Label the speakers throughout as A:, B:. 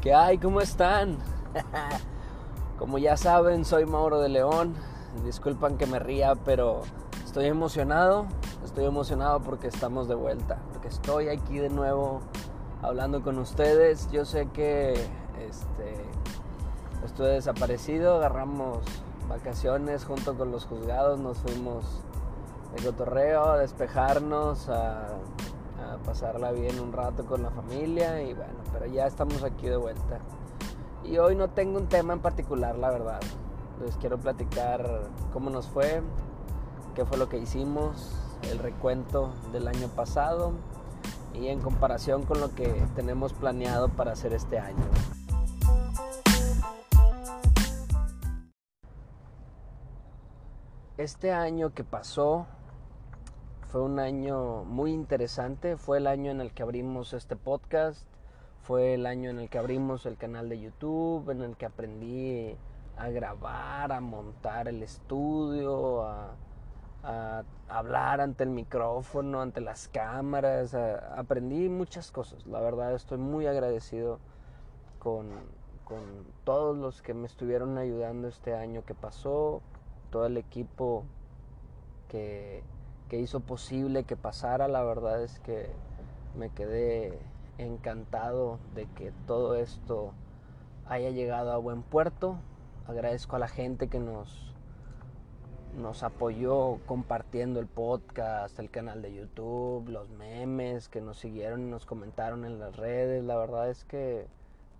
A: ¿Qué hay? ¿Cómo están? Como ya saben, soy Mauro de León. Disculpan que me ría, pero estoy emocionado. Estoy emocionado porque estamos de vuelta. Porque estoy aquí de nuevo hablando con ustedes. Yo sé que este, estuve desaparecido. Agarramos vacaciones junto con los juzgados. Nos fuimos de cotorreo a despejarnos, a pasarla bien un rato con la familia y bueno, pero ya estamos aquí de vuelta. Y hoy no tengo un tema en particular, la verdad. Les quiero platicar cómo nos fue, qué fue lo que hicimos, el recuento del año pasado y en comparación con lo que tenemos planeado para hacer este año. Este año que pasó fue un año muy interesante, fue el año en el que abrimos este podcast, fue el año en el que abrimos el canal de YouTube, en el que aprendí a grabar, a montar el estudio, a, hablar ante el micrófono, ante las cámaras, aprendí muchas cosas, la verdad estoy muy agradecido con, con todos los que me estuvieron ayudando este año que pasó, todo el equipo que que hizo posible que pasara. La verdad es que me quedé encantado de que todo esto haya llegado a buen puerto. Agradezco a la gente que nos, nos apoyó compartiendo el podcast, el canal de YouTube, los memes que nos siguieron y nos comentaron en las redes. La verdad es que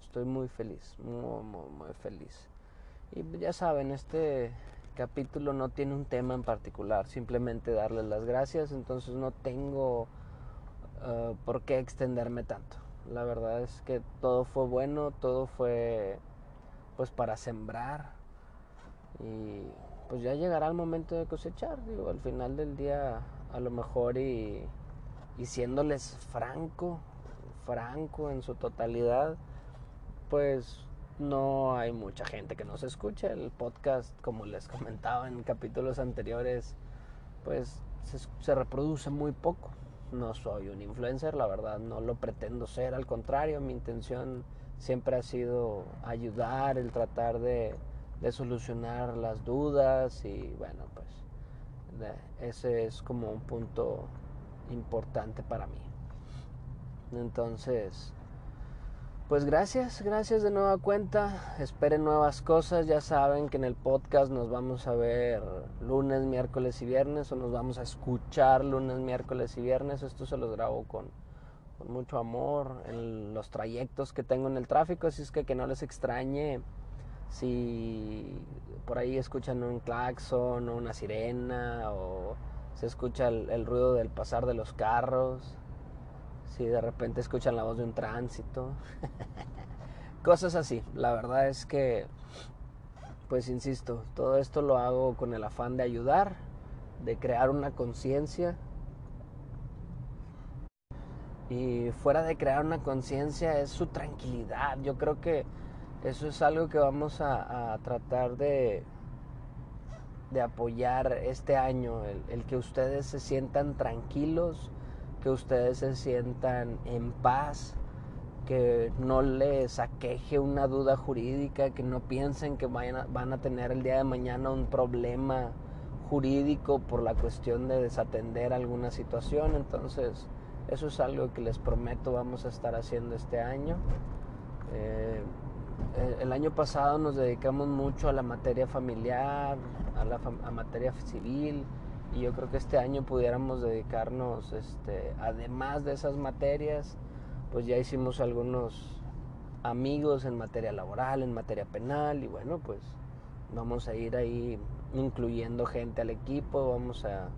A: estoy muy feliz, muy, muy, muy feliz. Y ya saben, este capítulo no tiene un tema en particular, simplemente darles las gracias, entonces no tengo eh, por qué extenderme tanto. La verdad es que todo fue bueno, todo fue pues para sembrar y pues ya llegará el momento de cosechar, digo, al final del día a lo mejor y, y siéndoles franco, franco en su totalidad, pues no hay mucha gente que nos escuche. El podcast, como les comentaba en capítulos anteriores, pues se, reproduce muy poco. No soy un influencer, la verdad no lo pretendo ser, al contrario, mi intención siempre ha sido ayudar, el tratar de, de solucionar las dudas y bueno, pues ese es como un punto importante para mí. Entonces, pues gracias, gracias de nueva cuenta. Esperen nuevas cosas. Ya saben que en el podcast nos vamos a ver lunes, miércoles y viernes o nos vamos a escuchar lunes, miércoles y viernes. Esto se los grabo con, con mucho amor en los trayectos que tengo en el tráfico. Así es que que no les extrañe si por ahí escuchan un claxon o una sirena o se escucha el ruido del pasar de los carros si de repente escuchan la voz de un tránsito, cosas así. La verdad es que, pues insisto, todo esto lo hago con el afán de ayudar, de crear una conciencia. Y fuera de crear una conciencia es su tranquilidad. Yo creo que eso es algo que vamos a, tratar de, de apoyar este año, el que ustedes se sientan tranquilos, que ustedes se sientan en paz, que no les aqueje una duda jurídica, que no piensen que vayan van a tener el día de mañana un problema jurídico por la cuestión de desatender alguna situación. Entonces, eso es algo que les prometo vamos a estar haciendo este año. Eh, el año pasado nos dedicamos mucho a la materia familiar, a la a materia civil, y yo creo que este año pudiéramos dedicarnos, este, además de esas materias, pues ya hicimos algunos amigos en materia laboral, en materia penal y bueno, pues vamos a ir ahí incluyendo gente al equipo, vamos a,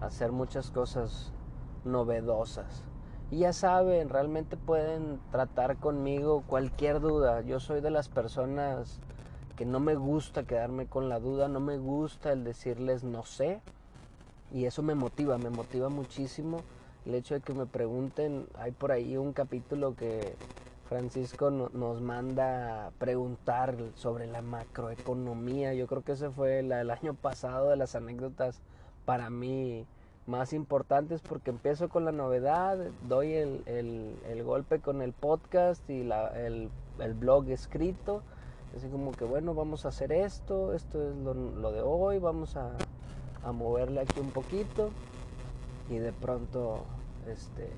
A: hacer muchas cosas novedosas. Y ya saben, realmente pueden tratar conmigo cualquier duda. Yo soy de las personas que no me gusta quedarme con la duda, no me gusta el decirles no sé y eso me motiva, me motiva muchísimo el hecho de que me pregunten. Hay por ahí un capítulo que Francisco nos manda preguntar sobre la macroeconomía. Yo creo que ese fue el año pasado de las anécdotas para mí más importantes porque empiezo con la novedad, doy el, el, golpe con el podcast y la, el, el, blog escrito. Así como que bueno, vamos a hacer esto, esto es lo de hoy, vamos a, a, moverle aquí un poquito. Y de pronto, este,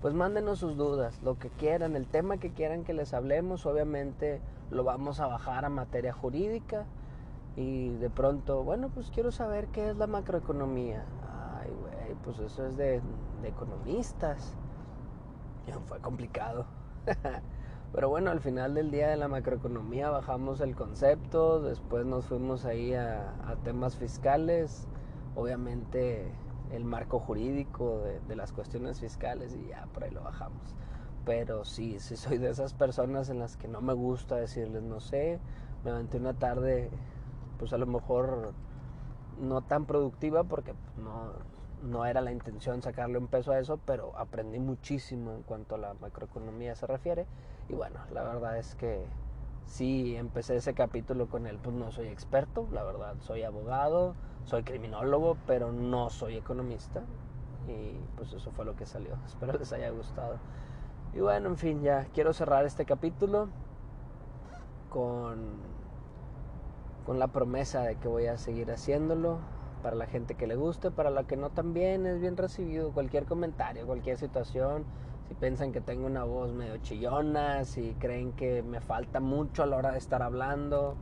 A: pues mándenos sus dudas, lo que quieran, el tema que quieran que les hablemos, obviamente lo vamos a bajar a materia jurídica. Y de pronto, bueno, pues quiero saber qué es la macroeconomía pues eso es de, economistas. fue complicado. Pero bueno, al final del día de la macroeconomía bajamos el concepto, después nos fuimos ahí a, temas fiscales, obviamente el marco jurídico de, las cuestiones fiscales y ya por ahí lo bajamos. Pero sí, sí soy de esas personas en las que no me gusta decirles no sé, me levanté una tarde pues a lo mejor no tan productiva porque no, no era la intención sacarle un peso a eso, pero aprendí muchísimo en cuanto a la macroeconomía se refiere. Y bueno, la verdad es que sí empecé ese capítulo con él, pues no soy experto, la verdad, soy abogado, soy criminólogo, pero no soy economista. Y pues eso fue lo que salió. Espero les haya gustado. Y bueno, en fin, ya quiero cerrar este capítulo con, con la promesa de que voy a seguir haciéndolo para la gente que le guste, para la que no también es bien recibido cualquier comentario, cualquier situación. Si piensan que tengo una voz medio chillona, si creen que me falta mucho a la hora de estar hablando,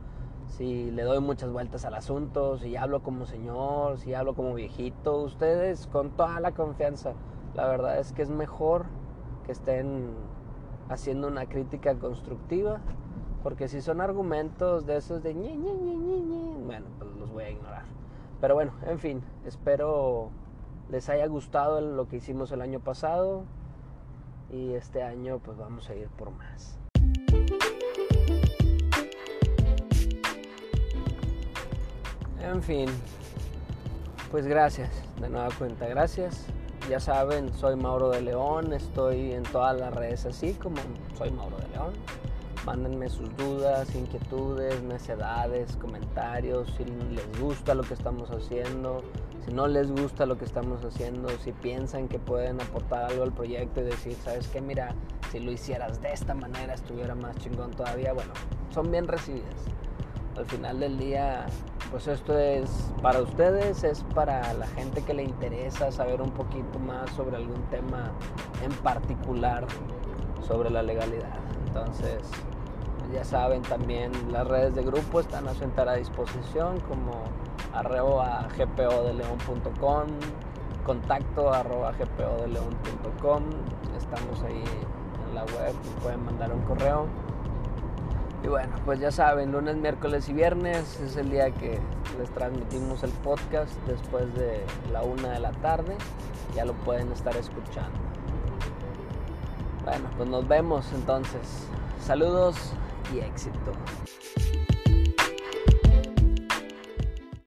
A: si le doy muchas vueltas al asunto, si hablo como señor, si hablo como viejito, ustedes con toda la confianza. La verdad es que es mejor que estén haciendo una crítica constructiva, porque si son argumentos de esos de ñe, ñe, bueno, pues los voy a ignorar. Pero bueno, en fin, espero les haya gustado lo que hicimos el año pasado y este año pues vamos a ir por más. En fin, pues gracias, de nueva cuenta, gracias. Ya saben, soy Mauro de León, estoy en todas las redes así como soy Mauro de León. Mándenme sus dudas, inquietudes, necedades, comentarios, si les gusta lo que estamos haciendo, si no les gusta lo que estamos haciendo, si piensan que pueden aportar algo al proyecto y decir, ¿sabes qué? Mira, si lo hicieras de esta manera estuviera más chingón todavía. Bueno, son bien recibidas. Al final del día, pues esto es para ustedes, es para la gente que le interesa saber un poquito más sobre algún tema en particular sobre la legalidad. Entonces, ya saben también las redes de grupo están a su entera disposición como arroba gpodeleon.com contacto arroba gpodeleon.com estamos ahí en la web pueden mandar un correo. Y bueno pues ya saben lunes miércoles y viernes es el día que les transmitimos el podcast después de la una de la tarde. Ya lo pueden estar escuchando. Bueno pues nos vemos entonces. Saludos y éxito.